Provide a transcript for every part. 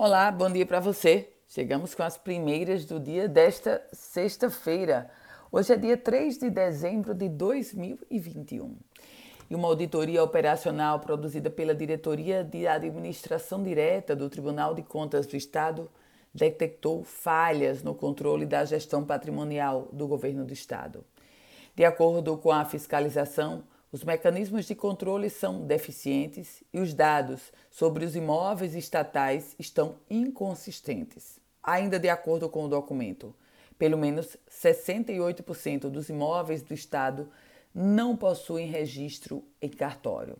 Olá, bom dia para você. Chegamos com as primeiras do dia desta sexta-feira. Hoje é dia 3 de dezembro de 2021. E uma auditoria operacional produzida pela Diretoria de Administração Direta do Tribunal de Contas do Estado detectou falhas no controle da gestão patrimonial do governo do Estado. De acordo com a fiscalização, os mecanismos de controle são deficientes e os dados sobre os imóveis estatais estão inconsistentes. Ainda de acordo com o documento, pelo menos 68% dos imóveis do Estado não possuem registro em cartório.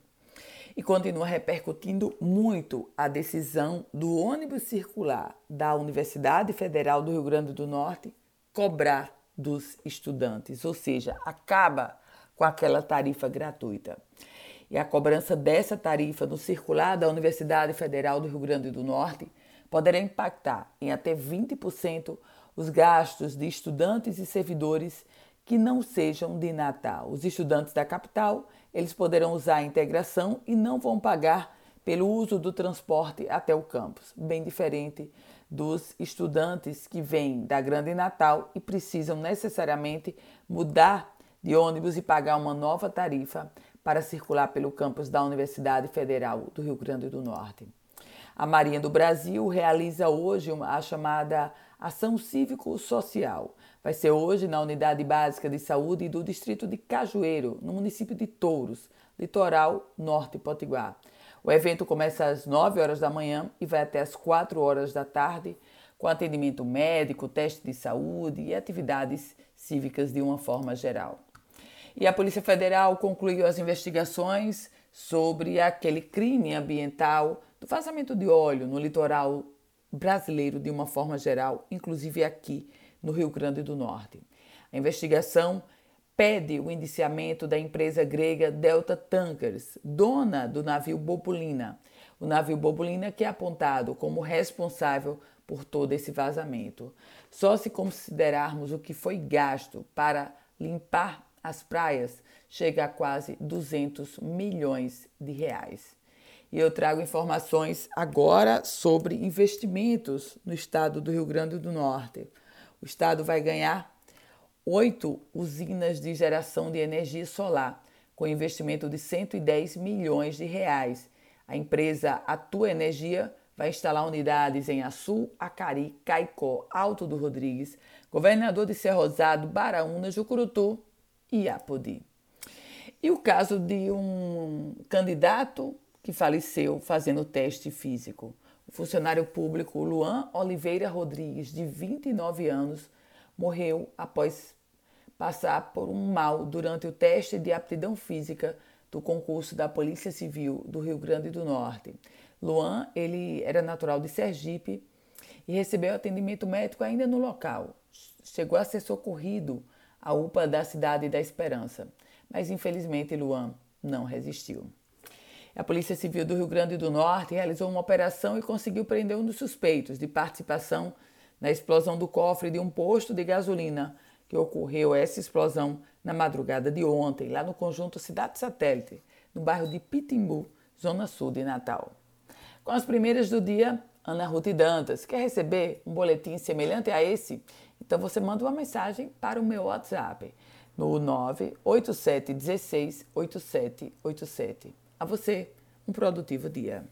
E continua repercutindo muito a decisão do ônibus circular da Universidade Federal do Rio Grande do Norte cobrar dos estudantes, ou seja, acaba com aquela tarifa gratuita. E a cobrança dessa tarifa no circular da Universidade Federal do Rio Grande do Norte poderá impactar em até 20% os gastos de estudantes e servidores que não sejam de Natal. Os estudantes da capital, eles poderão usar a integração e não vão pagar pelo uso do transporte até o campus, bem diferente dos estudantes que vêm da Grande Natal e precisam necessariamente mudar de ônibus e pagar uma nova tarifa para circular pelo campus da Universidade Federal do Rio Grande do Norte. A Marinha do Brasil realiza hoje a chamada Ação Cívico-Social. Vai ser hoje na Unidade Básica de Saúde do Distrito de Cajueiro, no município de Touros, litoral norte potiguar. O evento começa às 9 horas da manhã e vai até às 4 horas da tarde, com atendimento médico, teste de saúde e atividades cívicas de uma forma geral. E a Polícia Federal concluiu as investigações sobre aquele crime ambiental do vazamento de óleo no litoral brasileiro de uma forma geral, inclusive aqui no Rio Grande do Norte. A investigação pede o indiciamento da empresa grega Delta Tankers, dona do navio Bobulina. O navio Bobulina que é apontado como responsável por todo esse vazamento. Só se considerarmos o que foi gasto para limpar as praias, chega a quase 200 milhões de reais. E eu trago informações agora sobre investimentos no estado do Rio Grande do Norte. O estado vai ganhar oito usinas de geração de energia solar, com investimento de 110 milhões de reais. A empresa Atua Energia vai instalar unidades em Açu, Acari, Caicó, Alto do Rodrigues, Governador de Cerrosado, Baraúna, Jucurutu e Apodi. E o caso de um candidato que faleceu fazendo teste físico. O funcionário público Luan Oliveira Rodrigues, de 29 anos, morreu após passar por um mal durante o teste de aptidão física do concurso da Polícia Civil do Rio Grande do Norte. Luan, ele era natural de Sergipe e recebeu atendimento médico ainda no local. Chegou a ser socorrido à UPA da Cidade da Esperança, mas infelizmente Luan não resistiu. A Polícia Civil do Rio Grande do Norte realizou uma operação e conseguiu prender um dos suspeitos de participação na explosão do cofre de um posto de gasolina que ocorreu essa explosão na madrugada de ontem, lá no conjunto Cidade Satélite, no bairro de Pitimbu, zona sul de Natal. Com as primeiras do dia, Ana Ruth Dantas. Quer receber um boletim semelhante a esse? Então você manda uma mensagem para o meu WhatsApp no 987 16 8787. A você, um produtivo dia.